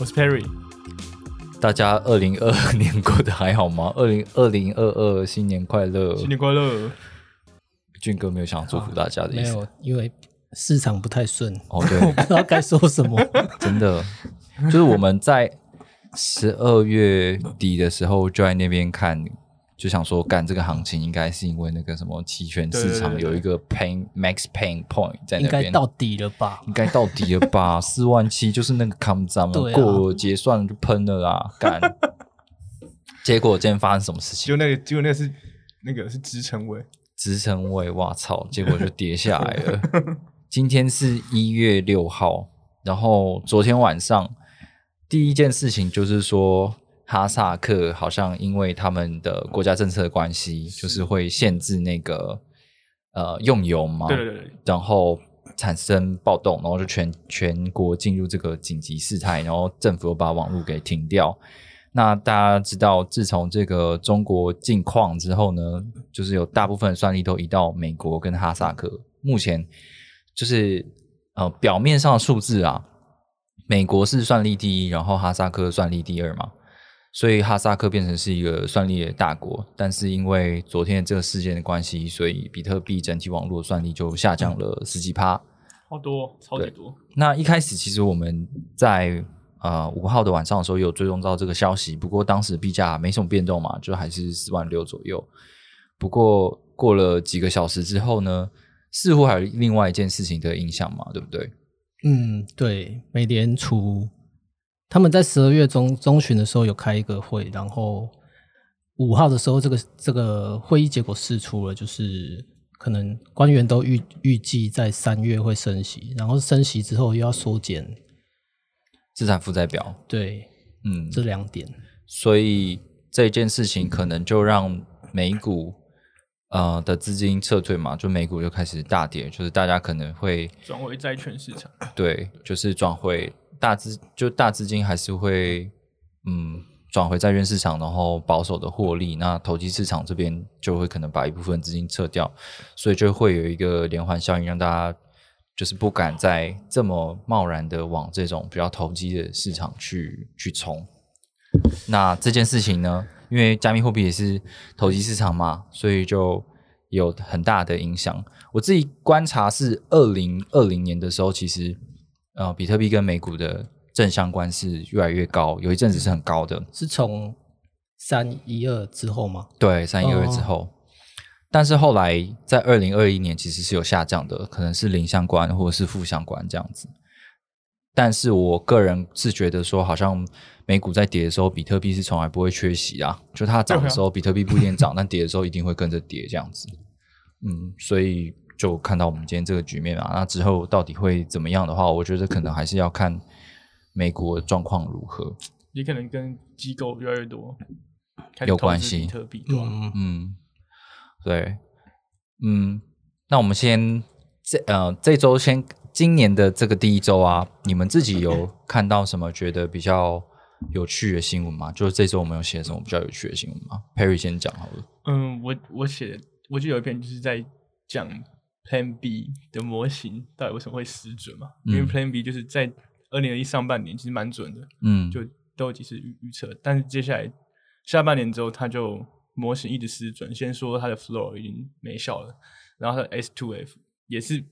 我是 Perry。大家二零二二年过得还好吗？二零二零二二新年快乐！新年快乐！俊哥没有想祝福大家的意思，没有，因为市场不太顺。哦，对，我 不知道该说什么。真的，就是我们在十二月底的时候就在那边看，就想说干这个行情应该是因为那个什么期权市场有一个 pain max pain point 在那边，该到底了吧？应该到底了吧？四万七就是那个 come down 对啊过了结算就喷了啦，干。结果今天发生什么事情？就那个，结果那个是那个是支撑位，支撑位，哇操！结果就跌下来了。今天是一月六号，然后昨天晚上第一件事情就是说，哈萨克好像因为他们的国家政策的关系，就是会限制那个呃用油嘛，对对对对，然后产生暴动，然后就全全国进入这个紧急事态，然后政府又把网络给停掉。那大家知道，自从这个中国禁矿之后呢，就是有大部分算力都移到美国跟哈萨克。目前就是呃表面上的数字啊，美国是算力第一，然后哈萨克算力第二嘛，所以哈萨克变成是一个算力的大国。但是因为昨天这个事件的关系，所以比特币整体网络算力就下降了十几趴。好多，超级多。那一开始其实我们在呃五号的晚上的时候有追踪到这个消息，不过当时币价没什么变动嘛，就还是四万六左右。不过过了几个小时之后呢，似乎还有另外一件事情的影响嘛，对不对？嗯，对，美联储他们在十二月中中旬的时候有开一个会，然后五号的时候，这个这个会议结果释出了，就是可能官员都预预计在三月会升息，然后升息之后又要缩减，资产负债表，对，嗯，这两点。所以这件事情可能就让美股呃的资金撤退嘛，就美股就开始大跌，就是大家可能会转为债券市场，对，就是转回大资，就大资金还是会嗯转回债券市场，然后保守的获利。那投机市场这边就会可能把一部分资金撤掉，所以就会有一个连环效应，让大家就是不敢再这么贸然的往这种比较投机的市场去去冲。那这件事情呢，因为加密货币也是投机市场嘛，所以就有很大的影响。我自己观察是二零二零年的时候，其实呃，比特币跟美股的正相关是越来越高，有一阵子是很高的，是从三一二之后吗？对，三一二之后。但是后来在二零二一年其实是有下降的，可能是零相关或者是负相关这样子。但是我个人是觉得说，好像美股在跌的时候，比特币是从来不会缺席啊。就它涨的时候，比特币不一定涨，但跌的时候一定会跟着跌这样子。嗯，所以就看到我们今天这个局面啊，那之后到底会怎么样的话，我觉得可能还是要看美国状况如何。也可能跟机构越来越多有关系比特币，对吧？嗯，嗯，对，嗯，那我们先这呃这周先今年的这个第一周啊，你们自己有看到什么觉得比较有趣的新闻吗？就是这周我们有写什么比较有趣的新闻吗？Perry 先讲好了。嗯，我我写，我就有一篇就是在讲 Plan B 的模型到底为什么会失准嘛？因为嗯 Plan B 就是在二零二一上半年其实蛮准的，嗯，就都有几次预预测，但是接下来下半年之后，它就模型一直失准。先说它的 floor 已经没效了，然后它的 S two F 也是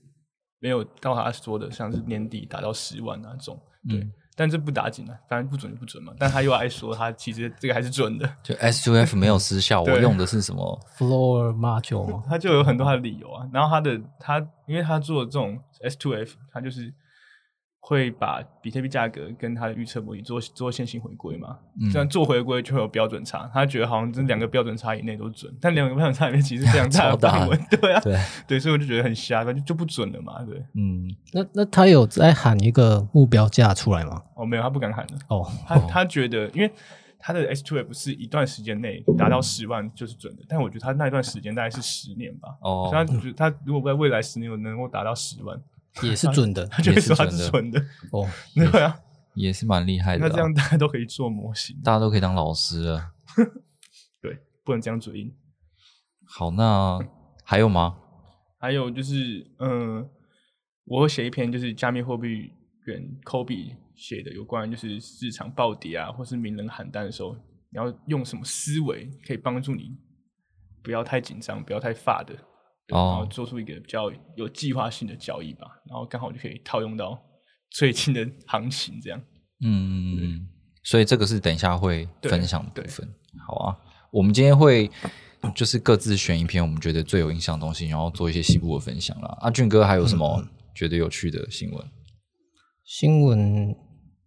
没有到他说的，像是年底达到十万那种，对。嗯但这不打紧啊，反正不准就不准嘛。但他又爱说他其实这个还是准的，就 S two F 没有失效，我用的是什么？floor module 吗？他就有很多他的理由啊。然后他的他，因为他做这种 S two F，他就是会把比特币价格跟它的预测模型做做线性回归嘛？嗯这样做回归就会有标准差，他觉得好像这两个标准差以内都准，但两个标准差里面其实非常大的 范围，对啊，对，对，所以我就觉得很瞎，就就不准了嘛，对。嗯，那那他有在喊一个目标价出来吗？哦，没有，他不敢喊的，哦，他他觉得，因为他的 S two F 是一段时间内达到十万就是准的，但我觉得他那一段时间大概是十年吧，哦所以他觉得他如果在未来十年有能够达到十万，也是准的他就会说他也是是准的，哦。对啊，也是蛮厉害的啊。那这样大家都可以做模型，大家都可以当老师了。对，不能这样嘴硬。好，那还有吗？还有就是，嗯，我会写一篇就是加密货币员 Kobe 写的有关就是市场暴跌啊，或是名人喊单的时候，你要用什么思维可以帮助你不要太紧张，不要太发的，然后做出一个比较有计划性的交易吧，然后刚好就可以套用到最近的行情这样。嗯嗯嗯，所以这个是等一下会分享的部分。好啊，我们今天会就是各自选一篇我们觉得最有印象的东西，然后做一些西部的分享啦。阿俊哥还有什么觉得有趣的新闻？新闻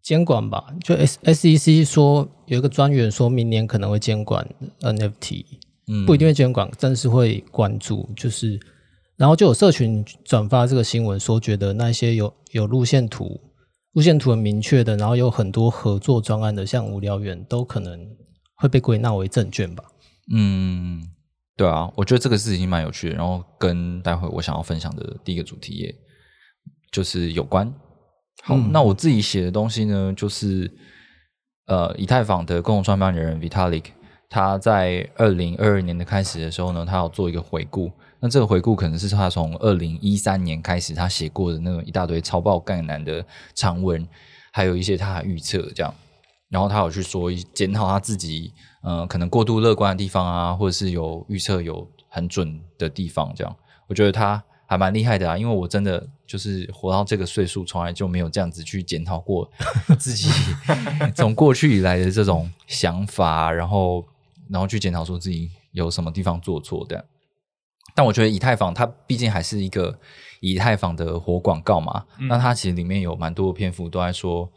监管吧，就 S S E C 说有一个专员说明年可能会监管 NFT，嗯不一定会监管，但是会关注。就是，然后就有社群转发这个新闻，说觉得那些有有路线图、路线图很明确的，然后有很多合作专案的，像无聊猿，都可能会被归纳为证券吧。嗯，对啊，我觉得这个事情蛮有趣的。然后跟待会我想要分享的第一个主题也就是有关。好，嗯那我自己写的东西呢，就是呃，以太坊的共同创办人 Vitalik，他在二零二二年的开始的时候呢，他要做一个回顾。那这个回顾可能是他从二零一三年开始他写过的那种一大堆超爆干难的长文，还有一些他的预测这样。然后他有去说一检讨他自己，呃，可能过度乐观的地方啊，或者是有预测有很准的地方，这样，我觉得他还蛮厉害的啊。因为我真的就是活到这个岁数，从来就没有这样子去检讨过自己 从过去以来的这种想法，然后然后去检讨说自己有什么地方做错的。但我觉得以太坊它毕竟还是一个以太坊的活广告嘛，那它其实里面有蛮多的篇幅都在说，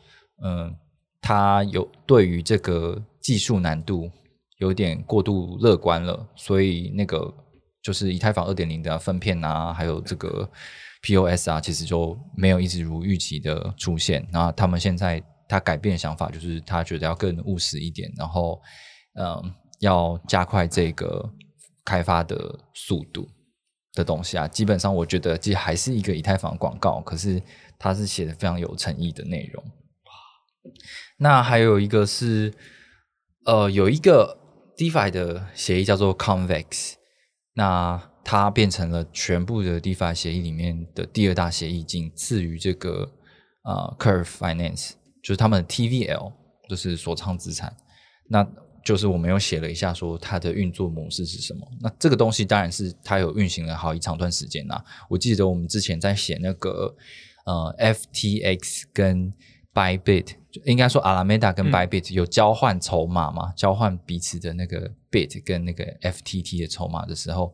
嗯，它有对于这个技术难度有点过度乐观了，所以那个就是以太坊二点零的分片啊，还有这个 POS 啊，其实就没有一直如预期的出现。那他们现在他改变想法，就是他觉得要更务实一点，然后嗯，要加快这个开发的速度的东西啊。基本上我觉得这还是一个以太坊广告，可是它是写的非常有诚意的内容。那还有一个是，呃，有一个 DeFi 的协议叫做 Convex，那它变成了全部的 DeFi 协议里面的第二大协议，仅次于这个呃 Curve Finance，就是他们的 TVL，就是所仓资产。那就是我们又写了一下，说它的运作模式是什么。那这个东西当然是它有运行了好一长段时间啦。我记得我们之前在写那个呃 FTX 跟 Bybit，应该说 Alameda 跟 Bybit 有交换筹码嘛，交换彼此的那个 Bit 跟那个 FTT 的筹码的时候，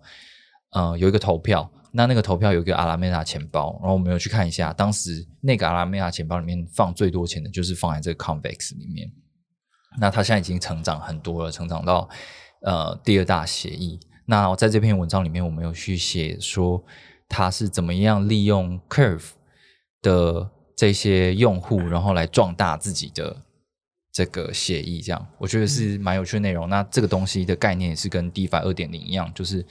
呃，有一个投票。那那个投票有一个阿拉梅达钱包，然后我们有去看一下，当时那个阿拉梅达钱包里面放最多钱的就是放在这个 Convex 里面。那他现在已经成长很多了，成长到呃第二大协议。那在这篇文章里面，我们有去写说他是怎么样利用 Curve 的这些用户，然后来壮大自己的这个协议。这样我觉得是蛮有趣的内容。那这个东西的概念也是跟 DeFi 二点零一样，就是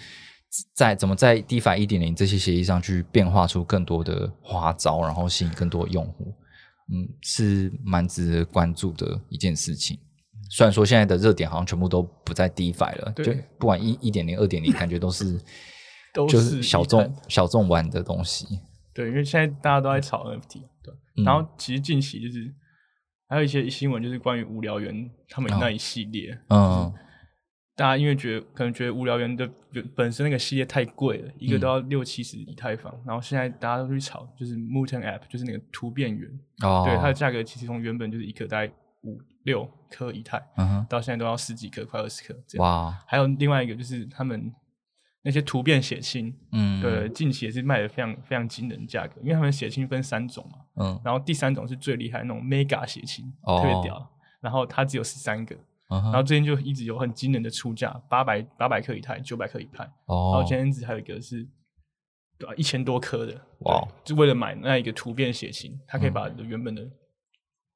在怎么在 DeFi 一点零这些协议上去变化出更多的花招，然后吸引更多的用户。嗯，是蛮值得关注的一件事情。虽然说现在的热点好像全部都不在 DeFi 了，对就不管一一点零、二点零，感觉都是 都就是是小众小众玩的东西。对，因为现在大家都在炒 NFT，对。嗯然后其实近期就是还有一些新闻，就是关于无聊猿他们哦那一系列，嗯大家因为觉得可能觉得无聊猿的本本身那个系列太贵了，一个嗯都要六七十以太坊，然后现在大家都去炒，就是 Mutant App，就是那个突变猿，哦，对它的价格其实从原本就是一颗大概五六颗以太，嗯哼，到现在都要十几颗，快二十颗这样。哇，还有另外一个就是他们那些突变血清，嗯，对，近期也是卖的非常非常惊人的价格，因为他们血清分三种嘛，嗯，然后第三种是最厉害那种 mega 血清，哦。特别屌，然后它只有十三个，然后最近就一直有很惊人的出价，八百八百克一台，九百克一派，然后哦，前阵子还有一个是对啊一千多颗的，哇，就为了买那一个突变血清，它嗯可以把原本的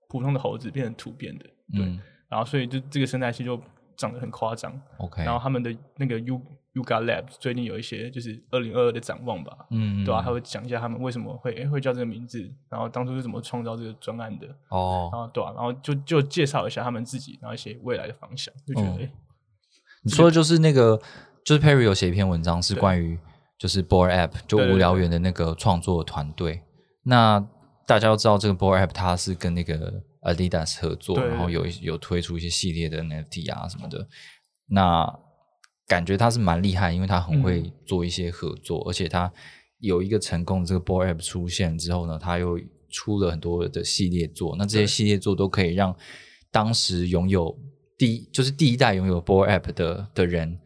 普通的猴子变成突变的，对，嗯然后所以就这个生态系就长得很夸张，，OK，然后他们的那个 U Yuga Lab 最近有一些就是二零二二的展望吧，嗯，对啊，他会讲一下他们为什么会、诶会叫这个名字，然后当初是怎么创造这个专案的，哦然哦，后对啊，然后就就介绍一下他们自己，然后一些未来的方向，就觉得你说的就是那个，就是 Perry 有写一篇文章是关于就是 Board App 就无聊猿的那个创作团队。那大家都知道这个 Board App 它是跟那个 Adidas 合作，然后有一有推出一些系列的 NFT 啊什么的。那感觉他是蛮厉害，因为他很会嗯做一些合作，而且他有一个成功的这个 Board App 出现之后呢，他又出了很多的系列作。那这些系列作都可以让当时拥有第一就是第一代拥有 Board App 的的人，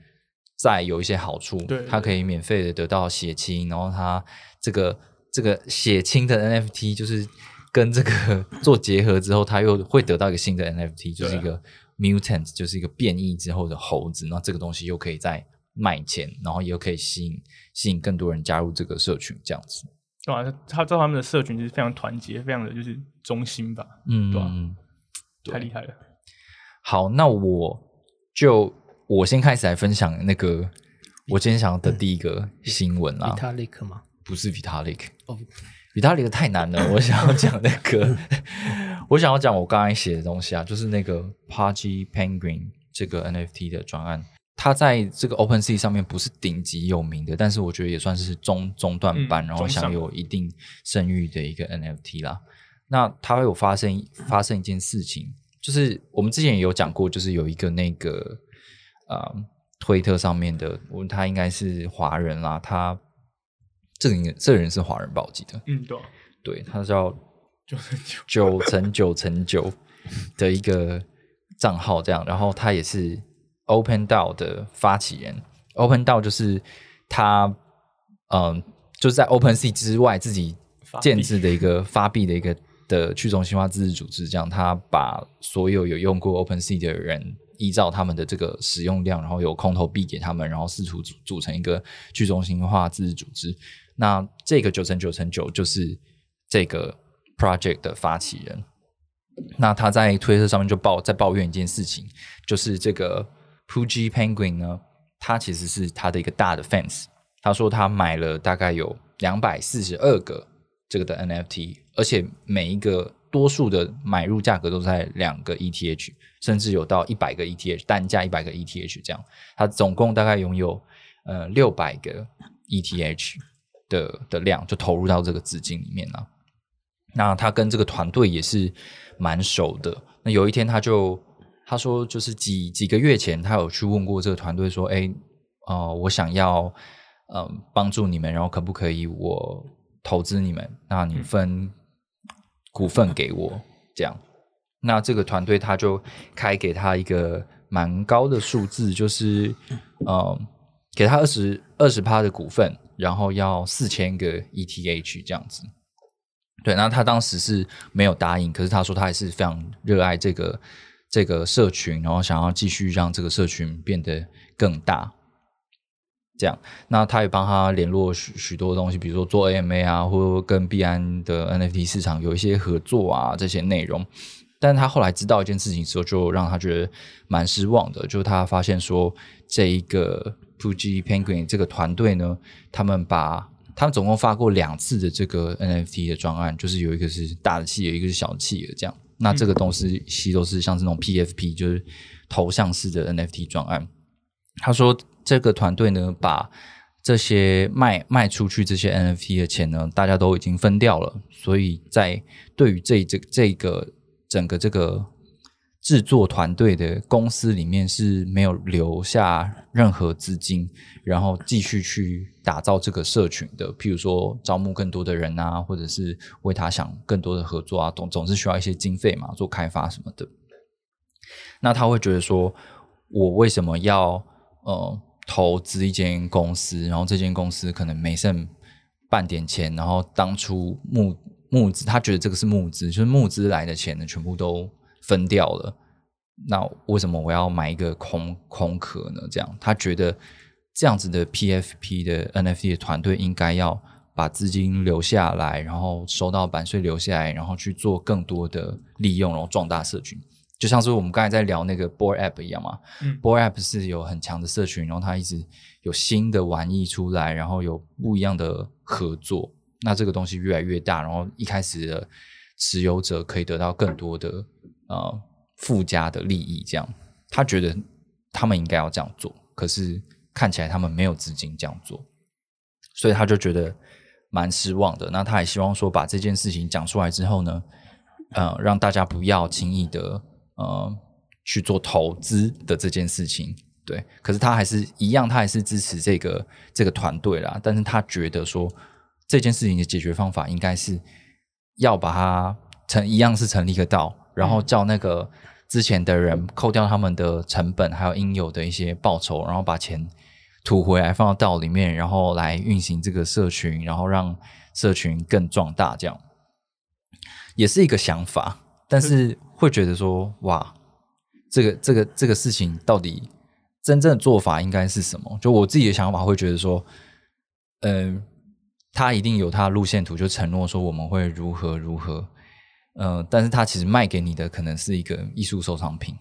再有一些好处。对他可以免费的得到血清，然后他这个这个血清的 NFT 就是跟这个 做结合之后，他又会得到一个新的 NFT，就是一啊个 mutant，就是一个变异之后的猴子。那这个东西又可以再卖钱，然后也又可以吸引吸引更多人加入这个社群，这样子。对啊，他知道他们的社群就是非常团结，非常的就是中心吧，嗯，对啊嗯太厉害了。好，那我就我先开始来分享那个我今天想要的第一个新闻啦，Vitalik 吗？不是 Vitalik。哦，Vitalik 太难了，我想要讲那个，我想要讲我刚才写的东西啊，就是那个 Pudgy Penguin 这个 NFT 的专案，它在这个 OpenSea 上面不是顶级有名的，但是我觉得也算是中中段班，嗯然后享有一定声誉的一个 NFT 啦。那它有发生发生一件事情，就是我们之前也有讲过，就是有一个那个呃推特上面的，我他应该是华人啦，他这个应这个人是华人吧，我记得，嗯，对啊，对他叫九乘九九乘九乘九的一个账号，这样，然后他也是 Open DAO 的发起人。Open DAO 就是他，嗯，就是在 OpenSea 之外自己建制的一个发币的一个的去中心化自治组织，这样他把所有有用过 OpenSea 的人，依照他们的这个使用量，然后有空投币给他们，然后试图组组成一个去中心化自治组织。那这个九乘九乘九就是这个 project 的发起人。那他在推特上面就抱在抱怨一件事情，就是这个 Pudgy Penguin 呢，他其实是他的一个大的 fans。他说他买了大概有两百四十二个这个的 NFT，而且每一个多数的买入价格都在两个 ETH，甚至有到一百个 ETH 单价一百个 ETH 这样。他总共大概拥有呃六百个 ETH 的的量，就投入到这个资金里面了。那他跟这个团队也是蛮熟的。那有一天他就他说，就是几几个月前，他有去问过这个团队说：“哎，呃，我想要嗯、呃帮助你们，然后可不可以我投资你们？那你分股份给我这样。”那这个团队他就开给他一个蛮高的数字，就是呃，给他二十二十趴的股份，然后要四千个 ETH 这样子。对，那他当时是没有答应，可是他说他还是非常热爱这个这个社群，然后想要继续让这个社群变得更大。这样，那他也帮他联络许许多东西，比如说做 AMA 啊，或跟币安的 NFT 市场有一些合作啊，这些内容。但他后来知道一件事情之后，就让他觉得蛮失望的，就是他发现说，这一个 Fuji Penguin 这个团队呢，他们把他们总共发过两次的这个 NFT 的专案，就是有一个是大的企业，一个是小企业这样。那这个东西其都是像这种 PFP，就是头像式的 NFT 专案。他说，这个团队呢，把这些卖卖出去这些 NFT 的钱呢，大家都已经分掉了，所以在对于这这这个整个这个制作团队的公司里面是没有留下任何资金，然后继续去打造这个社群的，譬如说招募更多的人啊，或者是为他想更多的合作啊，总总是需要一些经费嘛，做开发什么的。那他会觉得说，我为什么要呃投资一间公司，然后这间公司可能没剩半点钱，然后当初募募资，他觉得这个是募资，就是募资来的钱呢，全部都分掉了。那为什么我要买一个空空壳呢？这样，他觉得这样子的 PFP 的 NFT 的团队应该要把资金留下来，然后收到版税留下来，然后去做更多的利用，然后壮大社群。就像是我们刚才在聊那个 Board App 一样嘛，嗯 Board App 是有很强的社群，然后它一直有新的玩意出来，然后有不一样的合作。那这个东西越来越大，然后一开始的持有者可以得到更多的呃附加的利益，这样他觉得他们应该要这样做，可是看起来他们没有资金这样做，所以他就觉得蛮失望的。那他也希望说把这件事情讲出来之后呢，呃，让大家不要轻易的呃去做投资的这件事情。对，可是他还是一样，他还是支持这个这个团队啦。但是他觉得说这件事情的解决方法应该是要把它成一样是成立一个道，然后叫那个之前的人扣掉他们的成本，还有应有的一些报酬，然后把钱吐回来放到道里面，然后来运行这个社群，然后让社群更壮大，这样也是一个想法。但是会觉得说，哇，这个这个这个事情到底真正的做法应该是什么？就我自己的想法会觉得说，嗯、他一定有他的路线图，就承诺说我们会如何如何，呃，但是他其实卖给你的可能是一个艺术收藏品，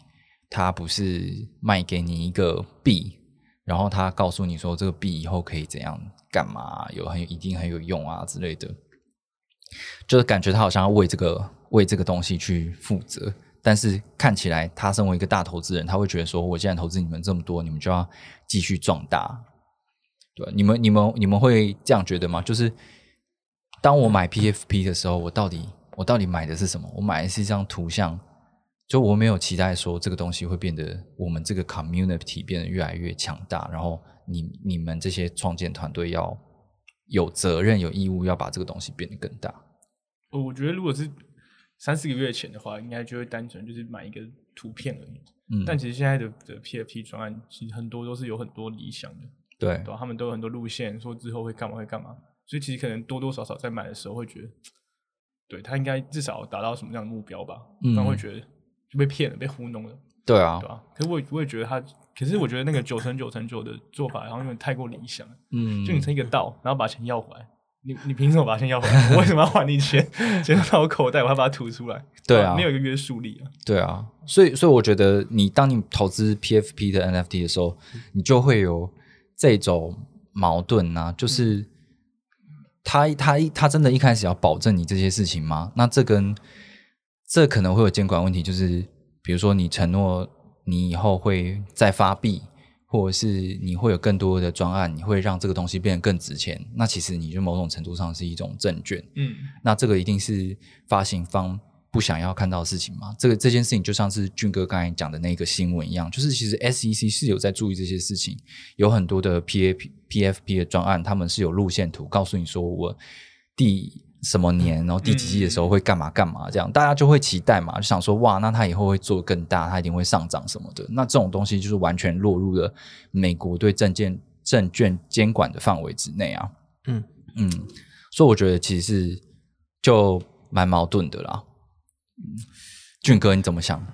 他不是卖给你一个币，然后他告诉你说这个币以后可以怎样干嘛，有很一定很有用啊之类的，就是感觉他好像要为这个为这个东西去负责，但是看起来他身为一个大投资人，他会觉得说，我既然投资你们这么多，你们就要继续壮大。对，你们你们你们会这样觉得吗？就是当我买 PFP 的时候，我到底我到底买的是什么？我买的是一张图像，就我没有期待说这个东西会变得我们这个 community 变得越来越强大，然后你你们这些创建团队要有责任有义务要把这个东西变得更大。呃我觉得如果是三四个月前的话，应该就会单纯就是买一个图片而已。嗯，但其实现在的的 PFP 专案，其实很多都是有很多理想的，对对吧？他们都有很多路线，说之后会干嘛会干嘛，所以其实可能多多少少在买的时候会觉得，对他应该至少达到什么样的目标吧，嗯不然会觉得就被骗了，被糊弄了，对啊对，吧？可是我也我也觉得他，可是我觉得那个九成九成九的做法，好像有点太过理想了。嗯，就你成一个道，然后把钱要回来，你你凭什么把钱要回来？我为什么要还你钱？钱到我口袋，我还把它吐出来？对啊没有一个约束力啊。对啊，所以所以我觉得你当你投资 PFP 的 NFT 的时候，你就会有这种矛盾呐、就是他他他真的一开始要保证你这些事情吗？那这跟这可能会有监管问题，就是比如说你承诺你以后会再发币，或者是你会有更多的专案，你会让这个东西变得更值钱，那其实你就某种程度上是一种证券。嗯，那这个一定是发行方不想要看到的事情吗？这个这件事情就像是俊哥刚才讲的那个新闻一样，就是其实 SEC 是有在注意这些事情，有很多的 PAP PFP 的专案，他们是有路线图，告诉你说我第什么年，然后第几季的时候会干嘛干嘛，这样大家就会期待嘛，就想说哇，那他以后会做更大，他一定会上涨什么的。那这种东西就是完全落入了美国对证券证券监管的范围之内啊。嗯嗯，所以我觉得其实是就蛮矛盾的啦。嗯，俊哥你怎么想？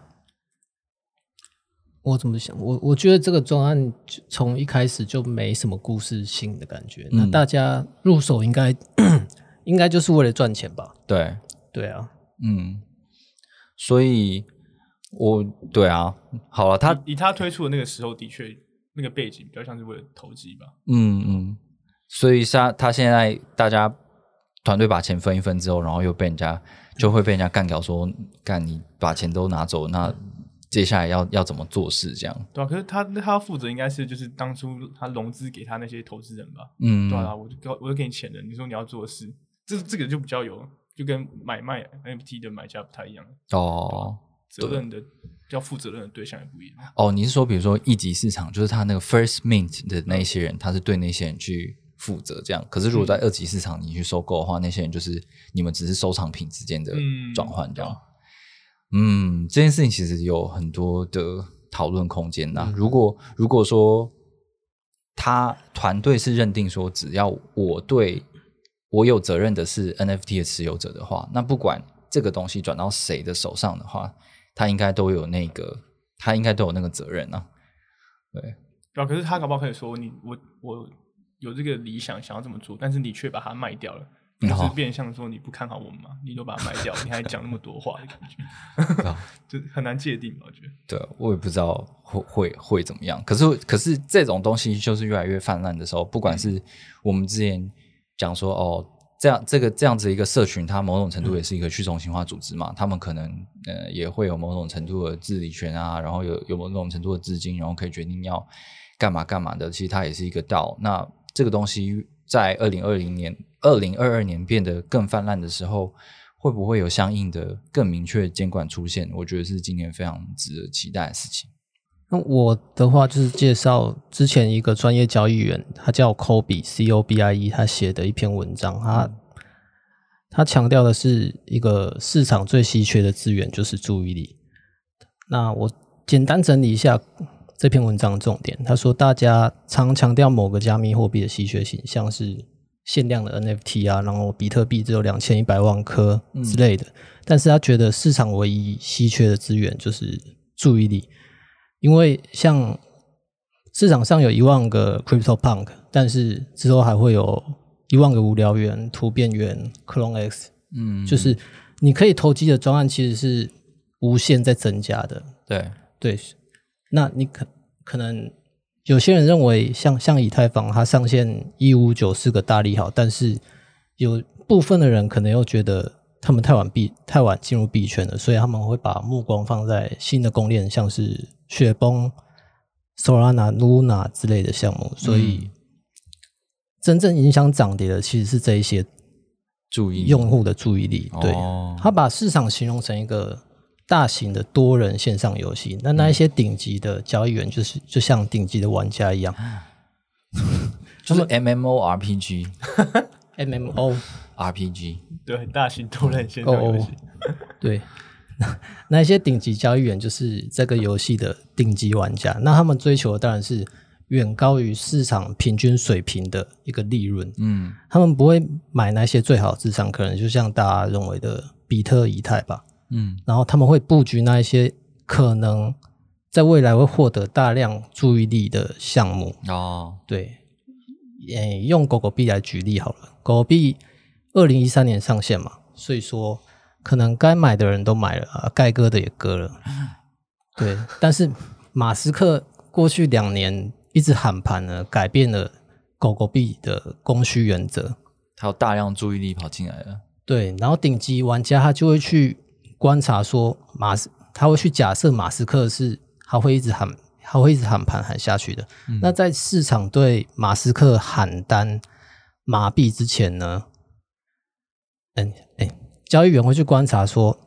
我怎么想？我我觉得这个专案从一开始就没什么故事性的感觉。那嗯大家入手应该 应该就是为了赚钱吧？对，对啊，嗯，所以我对啊，好了，他以以他推出的那个时候，的确那个背景比较像是为了投机吧。嗯嗯，所以他他现在大家团队把钱分一分之后，然后又被人家就会被人家干掉说，干你把钱都拿走，那接下来要要怎么做事这样？对啊，可是他他要负责应该是就是当初他融资给他那些投资人吧。嗯，对啊，我就给我就给你钱了，你说你要做的事，这这个就比较有，就跟买卖 NFT 的买家不太一样，哦。责任的要负责任的对象也不一样。哦，你是说，比如说一级市场，就是他那个 first mint 的那一些人，他是对那些人去负责这样。可是如果在二级市场你去收购的话，那些人就是你们只是收藏品之间的嗯转换这样。嗯，这件事情其实有很多的讨论空间呐、嗯如果如果说他团队是认定说，只要我对我有责任的是 NFT 的持有者的话，那不管这个东西转到谁的手上的话，他应该都有那个，他应该都有那个责任啊。对，对啊，可是他搞不好可以说你我我有这个理想想要这么做，但是你却把它卖掉了，就是变相说你不看好我们嘛，你都把它卖掉，你还讲那么多话的感觉，啊 就很难界定吧？我觉得。对，我也不知道会会会怎么样。可是可是这种东西就是越来越泛滥的时候，不管是我们之前讲说哦，这样这个这样子一个社群，它某种程度也是一个去中心化组织嘛，他们可能呃也会有某种程度的治理权啊，然后有有某种程度的资金，然后可以决定要干嘛干嘛的。其实它也是一个道。那这个东西在二零二零年、二零二二年变得更泛滥的时候。会不会有相应的更明确的监管出现？我觉得是今年非常值得期待的事情。那我的话就是介绍之前一个专业交易员，他叫 Kobe C O B I E，他写的一篇文章，他他强调的是一个市场最稀缺的资源就是注意力。那我简单整理一下这篇文章的重点。他说，大家常强调某个加密货币的稀缺性，像是限量的 NFT 啊，然后比特币只有两千一百万颗之类的。但是他觉得市场唯一稀缺的资源就是注意力，因为像市场上有一万个 Crypto Punk，但是之后还会有一万个无聊猿、突变猿、Clone X，嗯，就是你可以投机的专案其实是无限在增加的。对，对，那你可可能有些人认为像像以太坊它上线一五九是个大利好，但是有部分的人可能又觉得他们太晚币太晚进入币圈了，所以他们会把目光放在新的公链，像是雪崩、Solana、Luna 之类的项目，所以真正影响涨跌的其实是这一些注意用户的注意力。对，哦他把市场形容成一个大型的多人线上游戏，那那一些顶级的交易员就是就像顶级的玩家一样。就是 M M O R P G，MMO R P G，对，大型多人线上游戏，对，那那一些顶级交易员就是这个游戏的顶级玩家，那他们追求的当然是远高于市场平均水平的一个利润，嗯。他们不会买那些最好的智商，可能就像大家认为的比特、以太吧，嗯然后他们会布局那一些可能在未来会获得大量注意力的项目。哦，对，诶，用狗狗币来举例好了，狗狗币二零一三年上线嘛，所以说可能该买的人都买了，啊该割的也割了。对，但是马斯克过去两年一直喊盘呢，改变了狗狗币的供需原则。他有大量注意力跑进来了，对，然后顶级玩家他就会去观察说马斯，他会去假设马斯克是他会一直喊，他会一直喊盘喊下去的。那在市场对马斯克喊单麻痹之前呢，嗯，哎，交易员会去观察说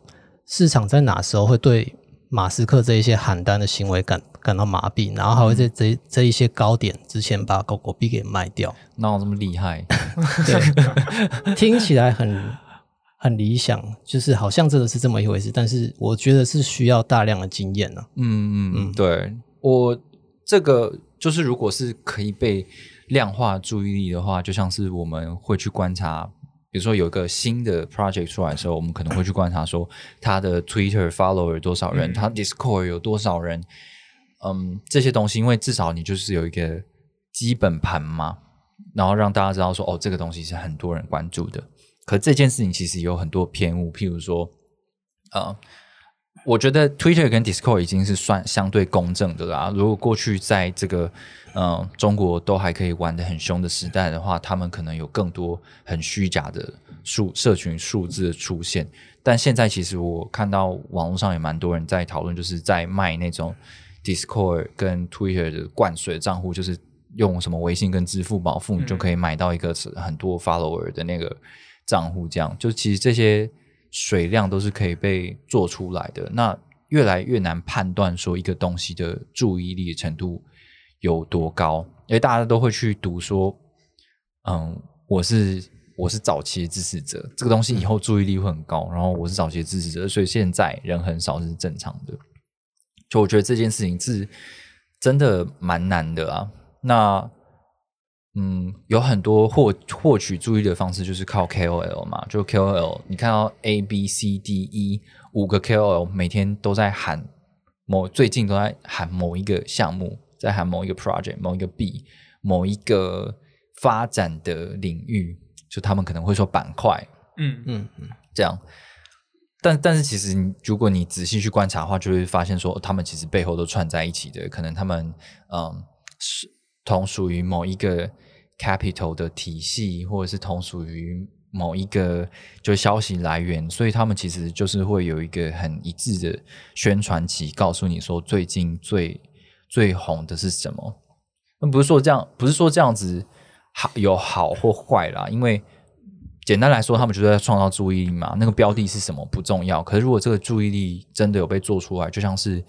市场在哪时候会对马斯克这一些喊单的行为感感到麻痹，然后还会在这这一些高点之前把狗狗币给卖掉。哪有这么厉害？对，听起来很很理想，就是好像真的是这么一回事，但是我觉得是需要大量的经验呢、嗯嗯嗯，对我这个就是如果是可以被量化注意力的话，就像是我们会去观察。比如说有一个新的 project 出来的时候，我们可能会去观察说他的 Twitter follower 有多少人，他 Discord 有多少人，嗯，这些东西，因为至少你就是有一个基本盘嘛，然后让大家知道说，哦，这个东西是很多人关注的。可这件事情其实有很多偏误，譬如说，呃，我觉得 Twitter 跟 Discord 已经是算相对公正的啦。如果过去在这个呃中国都还可以玩的很凶的时代的话，他们可能有更多很虚假的数社群数字的出现。但现在其实我看到网络上也蛮多人在讨论，就是在卖那种 Discord 跟 Twitter 的灌水账户，就是用什么微信跟支付宝付，你就可以买到一个很多 follower 的那个账户，这样就其实这些水量都是可以被做出来的。那越来越难判断说一个东西的注意力程度有多高，因为大家都会去读说，嗯，我是我是早期的支持者，这个东西以后注意力会很高，然后我是早期的支持者，所以现在人很少是正常的。就我觉得这件事情是真的蛮难的啊。那嗯，有很多获获取注意的方式，就是靠 KOL 嘛，就 KOL，你看到 A B C D E 五个 KOL 每天都在喊某，最近都在喊某一个项目，在喊某一个 project，某一个 B，某一个发展的领域，就他们可能会说板块，嗯嗯嗯，这样。但但是其实你如果你仔细去观察的话，就会发现说，他们其实背后都串在一起的，可能他们嗯是同属于某一个 capital 的体系，或者是同属于某一个就消息来源，所以他们其实就是会有一个很一致的宣传期，告诉你说最近最最红的是什么。那不是说这样，不是说这样子好有好或坏啦，因为简单来说，他们就是在创造注意力嘛。那个标的是什么不重要，可是如果这个注意力真的有被做出来，就像是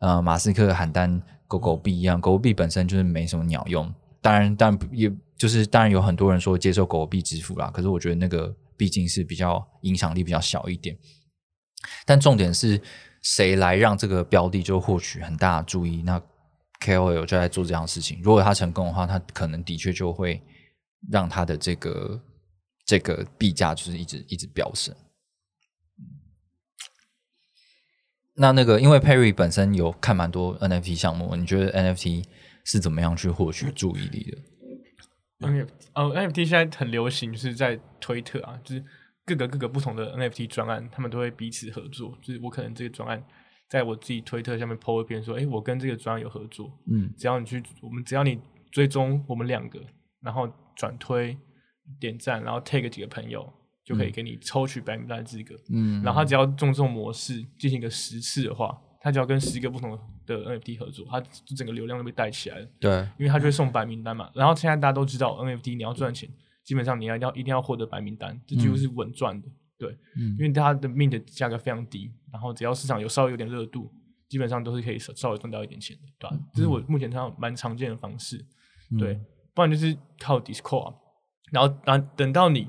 呃马斯克喊单狗狗币一样，狗狗币本身就是没什么鸟用。当然，当然也就是当然有很多人说接受狗狗币支付啦，可是我觉得那个毕竟是比较影响力比较小一点。但重点是谁来让这个标的就获取很大的注意？那 KOL 就在做这样的事情。如果他成功的话，他可能的确就会让他的这个这个币价就是一直一直飙升。那那个，因为 Perry 本身有看蛮多 NFT 项目，你觉得 NFT 是怎么样去获取注意力的？NFT 哦，NFT 现在很流行，就是在推特啊，就是各个各个不同的 NFT 专案，他们都会彼此合作。就是我可能这个专案在我自己推特下面 po 一篇说，哎，我跟这个专案有合作，嗯只要你去，我们只要你追踪我们两个，然后转推、点赞，然后 take 几个朋友，就可以给你抽取白名单的资格。嗯，然后他只要用这种模式进行个十次的话，他只要跟十个不同的 NFT 合作，他就整个流量都被带起来了。对，因为他就会送白名单嘛。然后现在大家都知道 NFT 你要赚钱，基本上你要要一定要获得白名单，这几乎是稳赚的。对，嗯因为它的 mint 价格非常低，然后只要市场有稍微有点热度，基本上都是可以稍稍微赚到一点钱的，对吧、这是我目前看到蛮常见的方式。对，不然就是靠 Discord，、啊、然后然后等到你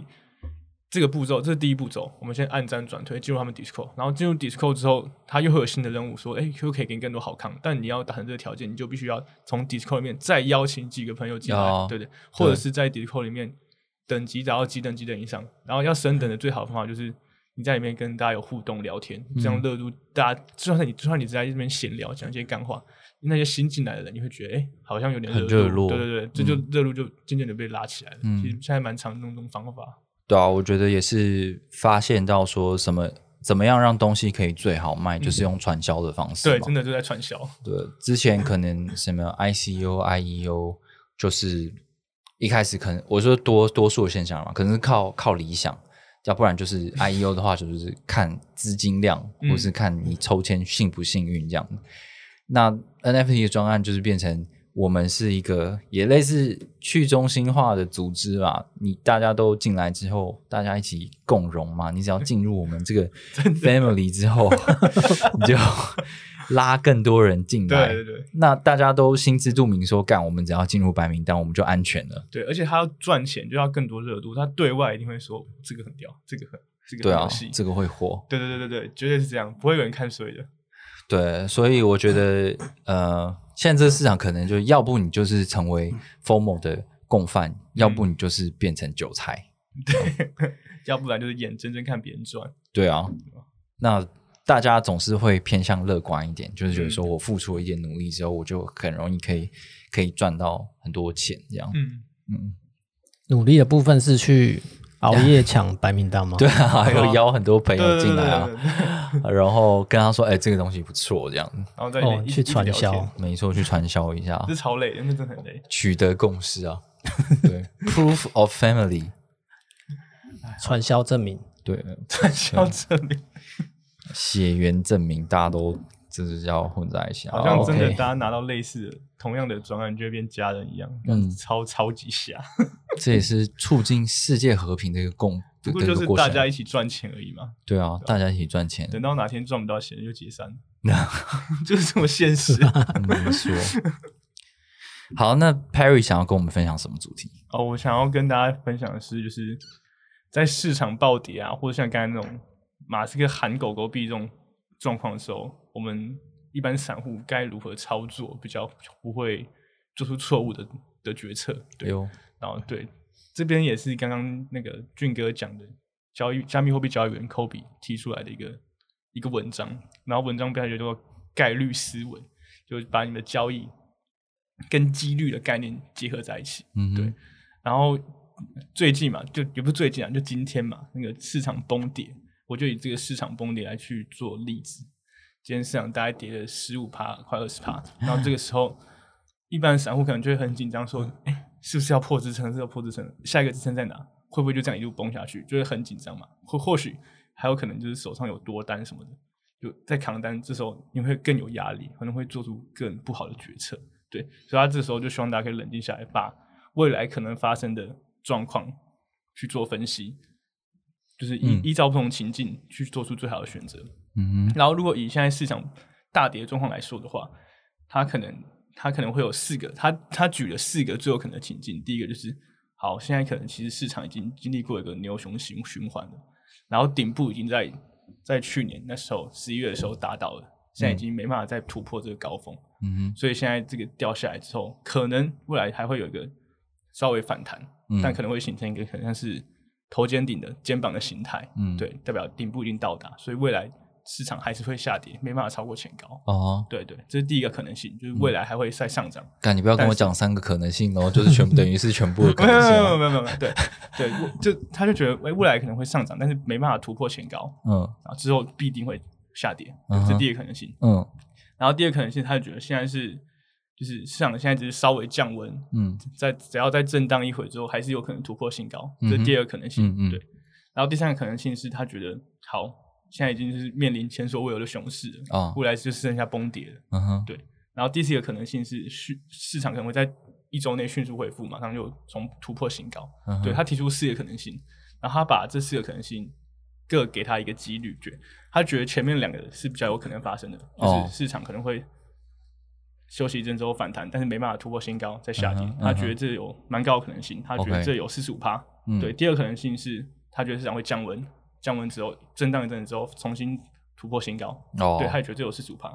这个步骤，这是第一步骤，我们先按赞转推进入他们 Discord，然后进入 Discord 之后，他又会有新的任务，说，哎，可不可以给你更多好康？但你要达成这个条件，你就必须要从 Discord 里面再邀请几个朋友进来，哦对对，或者是在 Discord 里面等级达到几等几等以上，然后要升等的最好的方法就是。你在里面跟大家有互动聊天，这样热度，大家就算你就算你只在这边闲聊讲一些干话，那些新进来的人，你会觉得哎、诶好像有点很热度热络对对对，这就热度就渐渐的被拉起来了。嗯其实现在蛮常用这种方法。对啊，我觉得也是发现到说什么怎么样让东西可以最好卖，就是用传销的方式嘛。对，真的就在传销。对，之前可能什么 I C U I E U，就是一开始可能我说多多数的现象嘛，可能是靠靠理想，要不然就是 I E U 的话，就是看资金量，嗯或是看你抽签幸不幸运这样。那 NFT 的专案就是变成我们是一个也类似去中心化的组织吧，你大家都进来之后，大家一起共荣嘛。你只要进入我们这个 family 之后，你就拉更多人进来。对对对那大家都心知肚明说，干我们只要进入白名单，我们就安全了。对，而且他要赚钱，就要更多热度。他对外一定会说这个很屌，这个很这个对啊这个会火。对对对对对，绝对是这样，不会有人看衰的。对，所以我觉得，呃，现在这个市场可能就要不你就是成为 formal 的共犯，要不你就是变成韭菜。对 要不然就是眼睁睁看别人赚。对啊，那大家总是会偏向乐观一点，就是觉得说我付出了一点努力之后，我就很容易可以可以赚到很多钱，这样。嗯，嗯，努力的部分是去熬夜抢白名单吗？对啊，还有邀很多朋友进来啊然后跟他说，哎，这个东西不错，这样。然后再哦去传销没错，去传销一下这，超累的，那真的很累。取得共识啊。对，proof of family。传销证明。对，传销证明血缘证明，大家都就是要混在一起啊。好像真的 OK 大家拿到类似的同样的专案，就会变家人一样，嗯超超级瞎。这也是促进世界和平的一个共，不过就是大家一起赚钱而已嘛。对啊，大家一起赚钱。等到哪天赚不到钱就解散，就是这么现实。怎么说。好，那 Perry 想要跟我们分享什么主题？哦，我想要跟大家分享的是，就是在市场暴跌啊，或者像刚才那种马斯克喊狗狗币这种状况的时候，我们一般散户该如何操作，比较不会做出错误的的决策？对。哎，然后对这边也是刚刚那个俊哥讲的交易加密货币交易员 Kobe 提出来的一个一个文章，然后文章标题叫做概率思维，就是把你的交易跟几率的概念结合在一起。嗯对然后最近嘛，就也不是最近啊，就今天嘛，那个市场崩跌，我就以这个市场崩跌来去做例子。今天市场大概跌了十五趴，快二十趴，然后这个时候，一般散户可能就会很紧张，说：“哎，是不是要破支撑？是要破支撑？下一个支撑在哪？会不会就这样一路崩下去？”就会很紧张嘛。或或许还有可能就是手上有多单什么的，就在扛单，这时候你会更有压力，可能会做出更不好的决策。对，所以他这时候就希望大家可以冷静下来，把未来可能发生的状况去做分析，就是依、嗯依照不同情境去做出最好的选择。嗯哼，然后，如果以现在市场大跌的状况来说的话，它可能它可能会有四个，他他举了四个最有可能的情境。第一个就是，好，现在可能其实市场已经经历过一个牛熊循循环了，然后顶部已经在在去年那时候十一月的时候达到了，现在已经没办法再突破这个高峰，嗯哼，所以现在这个掉下来之后，可能未来还会有一个稍微反弹，嗯。但可能会形成一个可能像是头肩顶的肩膀的形态，嗯。对，代表顶部已经到达，所以未来市场还是会下跌，没办法超过前高。哦，对对，这是第一个可能性，就是未来还会再上涨。但，你不要跟我讲三个可能性哦，就是全部等于是全部的可 没有能性哦。没有没有没有没有，对对，就他就觉得，哎，未来可能会上涨，但是没办法突破前高，嗯然后之后必定会下跌，嗯这是第一个可能性。嗯然后第二个可能性，他就觉得现在是就是市场现在只是稍微降温，嗯在只要再震荡一会之后，还是有可能突破新高，嗯这是第二个可能性。嗯嗯对。然后第三个可能性是他觉得，好，现在已经是面临前所未有的熊市了，啊未来就剩下崩跌了。嗯哼对。然后第四个可能性是市市场可能会在一周内迅速恢复，马上就从突破新高。嗯对他提出四个可能性，然后他把这四个可能性各给他一个几率，觉他觉得前面两个是比较有可能发生的，就哦是市场可能会休息一阵之后反弹，但是没办法突破新高再下跌。他觉得这有蛮高的可能性，他觉得这有四十五趴。嗯对，第二个可能性是他觉得市场会降温，降温之后震荡一阵子之后重新突破新高。哦，对，他也觉得这有四十五趴。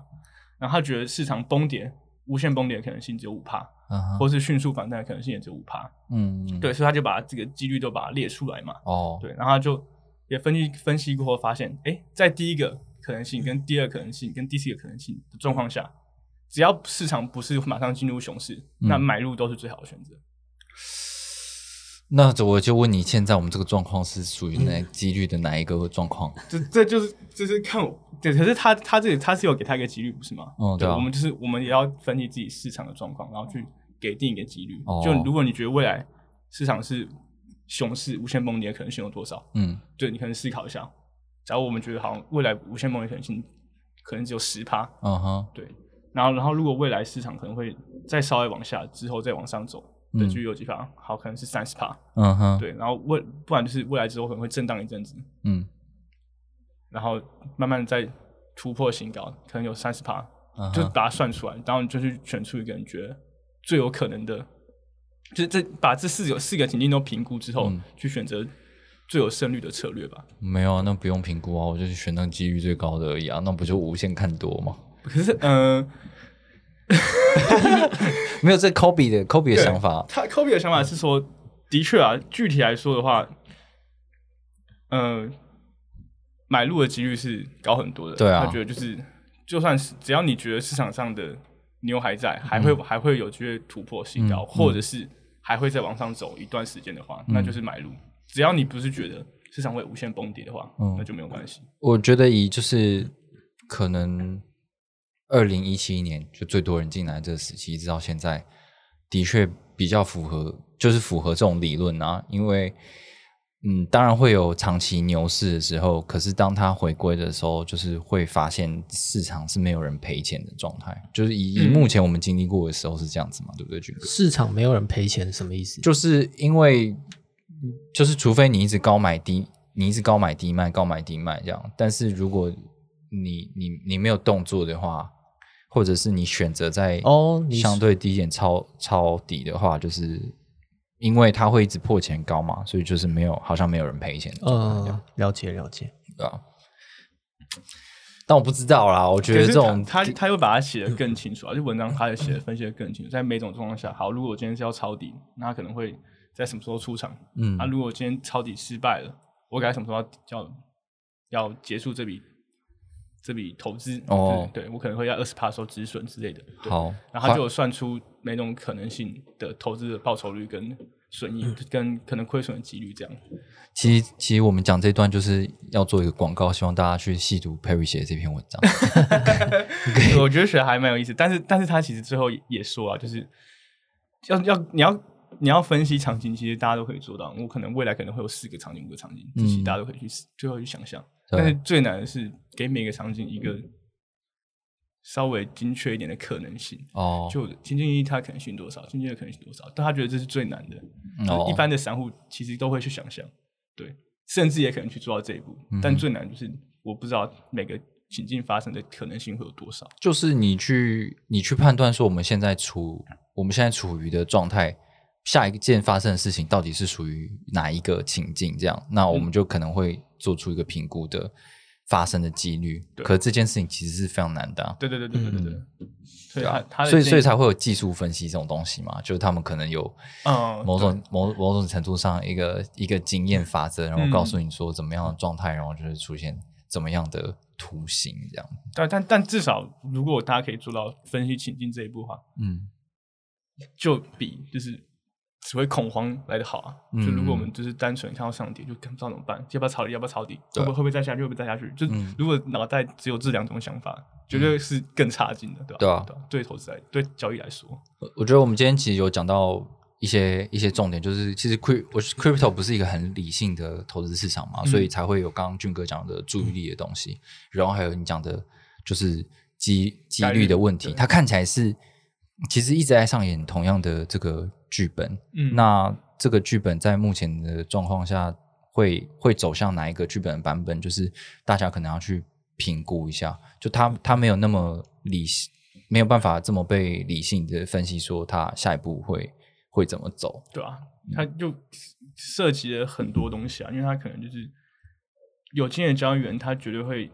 然后他觉得市场崩跌、无限崩跌的可能性只有五趴，嗯哼或是迅速反弹的可能性也只有五趴。嗯嗯对，所以他就把这个几率都把它列出来嘛。哦对，然后他就也分析分析过后发现，哎，在第一个可能性、跟第二可能性、跟第四个可能性的状况下，只要市场不是马上进入熊市，那嗯买入都是最好的选择。那我就问你，现在我们这个状况是属于哪几率的哪一个状况？这这就是就是看我对，可是他他这里他是有给他一个几率，不是吗？嗯对啊我们就是我们也要分析自己市场的状况，然后去给定一个几率。哦就如果你觉得未来市场是熊市无限崩跌，可能性有多少？嗯对你可能思考一下。假如我们觉得好像未来无限崩跌可能性可能只有十趴，嗯哼对，然后然后如果未来市场可能会再稍微往下，之后再往上走的嗯几率有几趴？好，可能是三十趴，嗯哼对，然后未不然就是未来之后可能会震荡一阵子，嗯然后慢慢再突破新高，可能有三十趴，就把它算出来，然后你就去选出一个你觉得最有可能的，就是这把这四个四个情境都评估之后，嗯去选择最有胜率的策略吧。没有啊，那不用评估啊，我就是选那个几率最高的而已啊，那不就无限看多吗？可是，嗯、没有这 Kobe 的 Kobe 的想法，他 Kobe 的想法是说，的确啊，具体来说的话，嗯、买入的几率是高很多的。对啊他觉得就是，就算是只要你觉得市场上的牛还在，还会、还会有机会突破新高，嗯或者是还会再往上走一段时间的话，那就是买入。只要你不是觉得市场会无限崩跌的话，嗯那就没有关系。我觉得以就是可能二零一七年就最多人进来这个时期，一直到现在，的确比较符合，就是符合这种理论啊。因为嗯，当然会有长期牛市的时候，可是当它回归的时候，就是会发现市场是没有人赔钱的状态。就是以以嗯目前我们经历过的时候是这样子嘛，对不对，军哥？市场没有人赔钱，什么意思？就是因为，就是除非你一直高买低，你一直高买低卖，高买低卖这样。但是如果你你你没有动作的话，或者是你选择在哦你相对低点抄抄底的话，就是因为它会一直破前高嘛，所以就是没有好像没有人赔钱嗯，了解了解。对吧？但我不知道啦，我觉得这种他他他又把它写的更清楚啊，就文章他也写的分析的更清楚，在每种状况下，好，如果我今天是要抄底，那他可能会在什么时候出场。嗯啊，如果今天抄底失败了，我该什么时候要要结束这笔这笔投资？哦对，我可能会在二十趴时候止损之类的。好，然后他就有算出每种可能性的投资的报酬率跟损益，跟可能亏损的几率这样。其实其实我们讲这段就是要做一个广告，希望大家去细读 Perry 写的这篇文章。我觉得学得还蛮有意思，但是但是他其实最后也也说啊，就是要要你要你要分析场景，其实大家都可以做到。我可能未来可能会有四个场景、五个场景，这些大家都可以去最后去想象。但是最难的是给每个场景一个稍微精确一点的可能性。哦，就经济一它可能性多少，经济二可能性多少，但他觉得这是最难的。哦一般的散户其实都会去想象，对，甚至也可能去做到这一步。嗯但最难就是我不知道每个情境发生的可能性会有多少。就是你去你去判断说我们现在处我们现在处于的状态，下一件发生的事情到底是属于哪一个情境？这样，那我们就可能会做出一个评估的发生的几率。可这件事情其实是非常难的、啊。对对对对对对对，所以他对啊所以所以才会有技术分析这种东西嘛，就是他们可能有嗯某种某某种程度上一个一个经验法则，然后嗯告诉你说怎么样的状态，然后就是出现怎么样的图形这样。但但但至少如果大家可以做到分析情境这一步的话，嗯，就比就是只会恐慌来的好啊。嗯就如果我们就是单纯看到上跌，就看不知道怎么办，要不要抄底，要不要抄底，对会不会会不会再下去，会不会再下去？就嗯如果脑袋只有这两种想法，绝对是更差劲的，对吧？对啊吧？对投资来，对交易来说，我我觉得我们今天其实有讲到一些一些重点，就是其实 crypto 不是一个很理性的投资市场嘛，所以才会有刚刚俊哥讲的注意力的东西，然后还有你讲的就是几几率率的问题，它看起来是其实一直在上演同样的这个剧本，嗯那这个剧本在目前的状况下会会走向哪一个剧本的版本？就是大家可能要去评估一下，就他他没有那么理性，没有办法这么被理性的分析说他下一步会会怎么走。对吧、它就涉及了很多东西啊，因为他可能就是有经验的交易员，他绝对会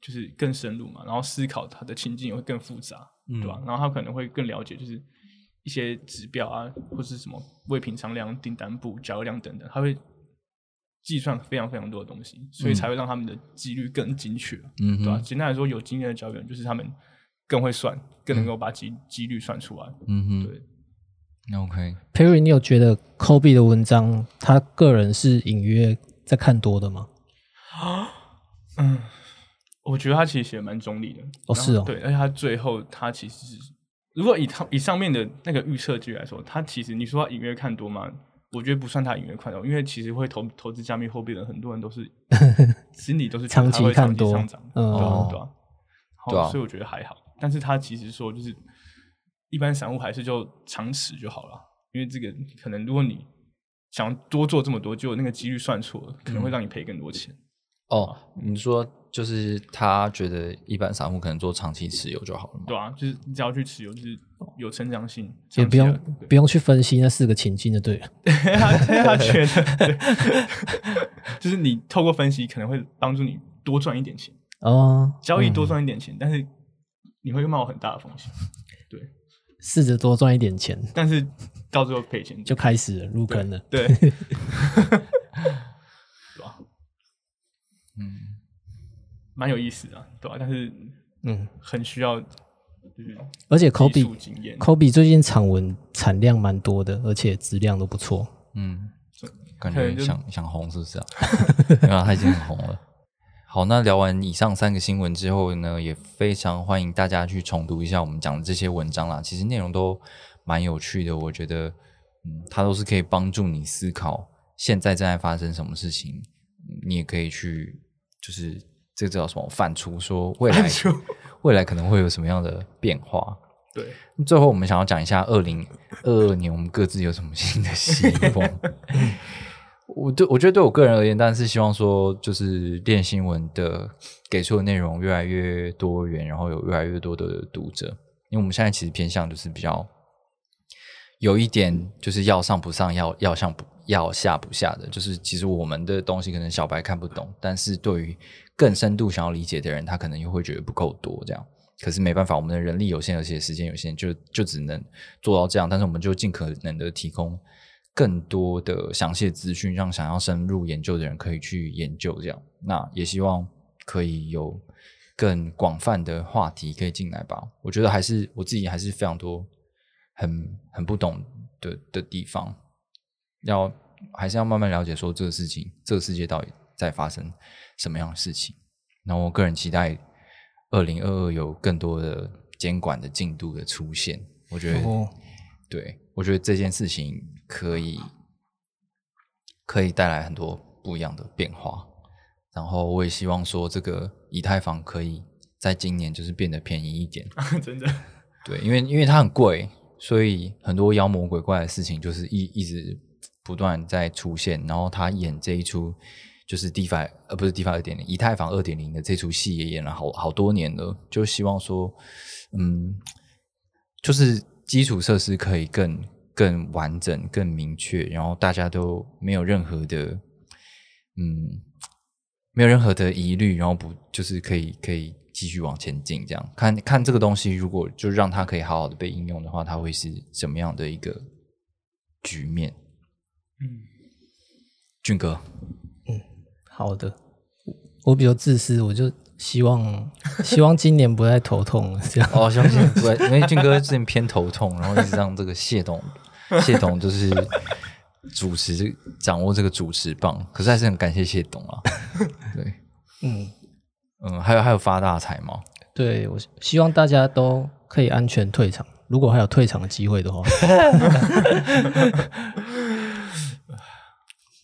就是更深入嘛，然后思考他的情境也会更复杂，嗯对吧、然后他可能会更了解就是一些指标啊，或是什么未平仓量、订单部、交易量等等，他会计算非常非常多的东西，所以才会让他们的几率更精确，嗯对吧、哼，简单来说，有经验的交易员就是他们更会算，更能够把几几率算出来。嗯哼对，，OK，Perry，你有觉得 Kobe 的文章，他个人是隐约在看多的吗？啊嗯，我觉得他其实写的蛮中立的。哦是哦对，而且他最后他其实是，如果以他以上面的那个预测据来说，他其实你说他隐约看多吗？我觉得不算他隐约看多，因为其实会投投资加密货币的很多人都是 心里都是长期看多上涨，嗯对啊哦对啊。对啊，所以我觉得还好，但是他其实说就是一般散户还是就长持就好了，因为这个可能如果你想多做这么多，就那个几率算错了，可能会让你赔更多钱。哦，你说就是他觉得一般散户可能做长期持有就好了嘛？对啊，就是你只要去持有，就是有成长性，也不用不用去分析那四个情境就对了。对 他他觉得，就是你透过分析可能会帮助你多赚一点钱，哦，交易多嗯赚一点钱，但是你会冒很大的风险，对，试着多赚一点钱，但是到最后赔钱就开始了入坑了。对，对吧？嗯，蛮有意思的啊，对吧？但是嗯，很需要就是而且技术 Kobe 经验，Kobe 最近产文产量蛮多的，而且质量都不错。嗯，感觉想想红是不是啊？没有啊，他已经很红了。好，那聊完以上三个新闻之后呢，也非常欢迎大家去重读一下我们讲的这些文章啦。其实内容都蛮有趣的，我觉得，嗯，它都是可以帮助你思考现在正在发生什么事情，嗯你也可以去，就是这叫什么反刍，说未来未来可能会有什么样的变化。对，最后，我们想要讲一下二零二二年我们各自有什么新的希望。我对我觉得对我个人而言，当然是希望说，就是练新闻的给出的内容越来越多元，然后有越来越多的读者。因为我们现在其实偏向就是比较有一点就是要上不上，要要上不要下不下的。就是其实我们的东西可能小白看不懂，但是对于更深度想要理解的人，他可能又会觉得不够多这样。可是没办法，我们的人力有限，而且时间有限，就就只能做到这样。但是我们就尽可能的提供更多的详细资讯，让想要深入研究的人可以去研究。这样，那也希望可以有更广泛的话题可以进来吧。我觉得还是我自己还是非常多很很不懂的的地方，要还是要慢慢了解说这个事情，这个世界到底在发生什么样的事情。然后我个人期待二零二二有更多的监管的进度的出现。我觉得，哦对我觉得这件事情可以可以带来很多不一样的变化。然后我也希望说，这个以太坊可以在今年就是变得便宜一点。真的，对，因为因为它很贵，所以很多妖魔鬼怪的事情就是一一直不断在出现。然后他演这一出就是 DeFi 呃不是 DeFi 二点零，以太坊二点零的这出戏也演了好好多年了，就希望说，嗯，就是基础设施可以更更完整、更明确，然后大家都没有任何的嗯没有任何的疑虑，然后不就是可以可以继续往前进，这样。看看这个东西，如果就让它可以好好的被应用的话，它会是什么样的一个局面？嗯，俊哥，好的，我比较自私，我就希望 希望今年不再头痛了，这样。哦，相信不会，因为俊哥之前偏头痛，然后一直让这个谢董谢董就是主持掌握这个主持棒，可是还是很感谢谢董啊。对，嗯，嗯，还有还有发大财吗？对我希望大家都可以安全退场，如果还有退场的机会的话。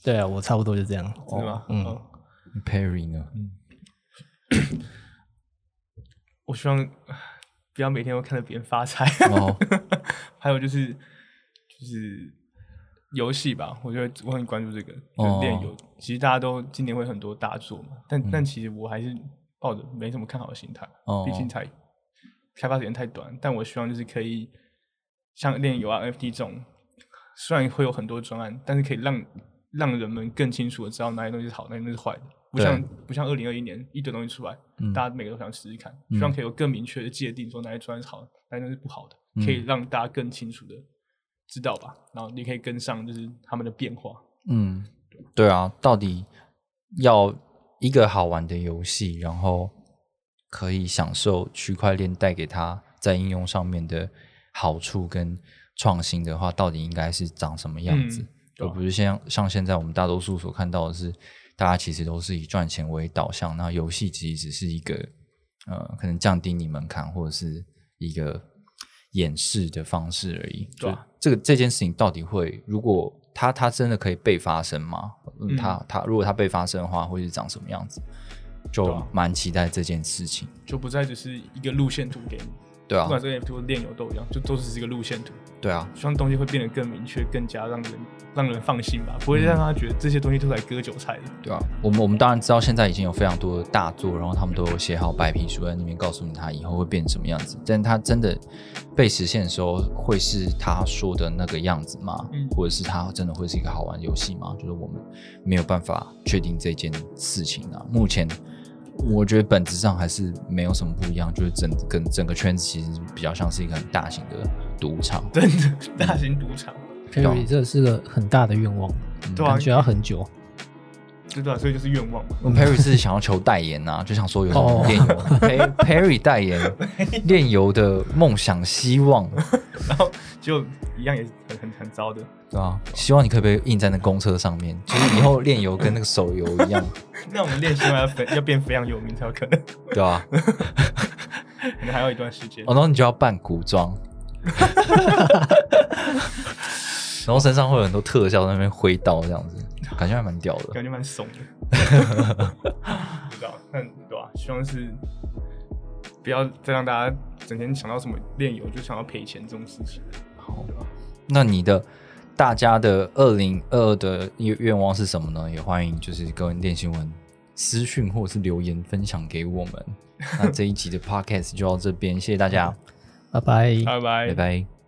对啊，我差不多就这样。真的吗？嗯哦 Perry 呢？我希望唉不要每天都看着别人发财。哦，还有就是就是游戏吧，我觉得我很关注这个，就哦是练游。其实大家都今年会很多大作嘛，但、但其实我还是抱着没什么看好的心态，哦毕竟才开发时间太短。但我希望就是可以像练游啊、NFT 这种，虽然会有很多专案，但是可以让让人们更清楚的知道哪些东西是好，哪些东西是坏的。不像不像二零二一年一堆东西出来，嗯大家每个都想试试看，希望可以有更明确的界定，说哪些专案是好的，哪些东西是不好的，可以让大家更清楚的知道吧。然后你可以跟上就是他们的变化。嗯，对啊，到底要一个好玩的游戏，然后可以享受区块链带给他在应用上面的好处跟创新的话，到底应该是长什么样子？而不是像像现在我们大多数所看到的是，大家其实都是以赚钱为导向，那游戏其实只是一个呃，可能降低你门槛或者是一个演示的方式而已。对啊这个这件事情到底会，如果它它真的可以被发生吗？嗯，嗯它它如果它被发生的话，会是长什么样子？就蛮期待这件事情。就不再只是一个路线图给你，对啊不，管是 NFT 或炼油都一样，就都只是一个路线图。对啊，希望东西会变得更明确，更加让人让人放心吧，不会让他觉得这些东西都是来割韭菜的。对啊，我们我们当然知道现在已经有非常多的大作，然后他们都有写好白皮书在那边告诉你他以后会变成什么样子，但他真的被实现的时候，会是他说的那个样子吗？嗯或者是他真的会是一个好玩游戏吗？就是我们没有办法确定这件事情啊。目前我觉得本质上还是没有什么不一样，就是整跟整个圈子其实比较像是一个很大型的赌场。真的，大型赌场，Perry，这是个很大的愿望，对啊感，觉要很久。对吧？所以就是愿望嘛。我 Perry 是想要求代言呐、就想说有什么哦炼油、Pe- Perry 代言 炼油的梦想希望，然后就一样也是很很很糟的。对啊、希望你可不可以印在那公车上面，就是以后炼油跟那个手游一样，那我们练习完要非要变非常有名才有可能，对啊、可能还要一段时间。哦，然后你就要扮古装，然后身上会有很多特效在那边挥刀这样子，感觉还蛮屌的。感觉蛮怂的，不知道，但对吧、希望是不要再让大家整天想到什么炼油就想要赔钱这种事情，好吧？那你的大家的二零二二的愿愿望是什么呢？也欢迎就是跟练新闻私讯或者是留言分享给我们。那这一集的 podcast 就到这边，谢谢大家，拜拜。拜拜拜拜。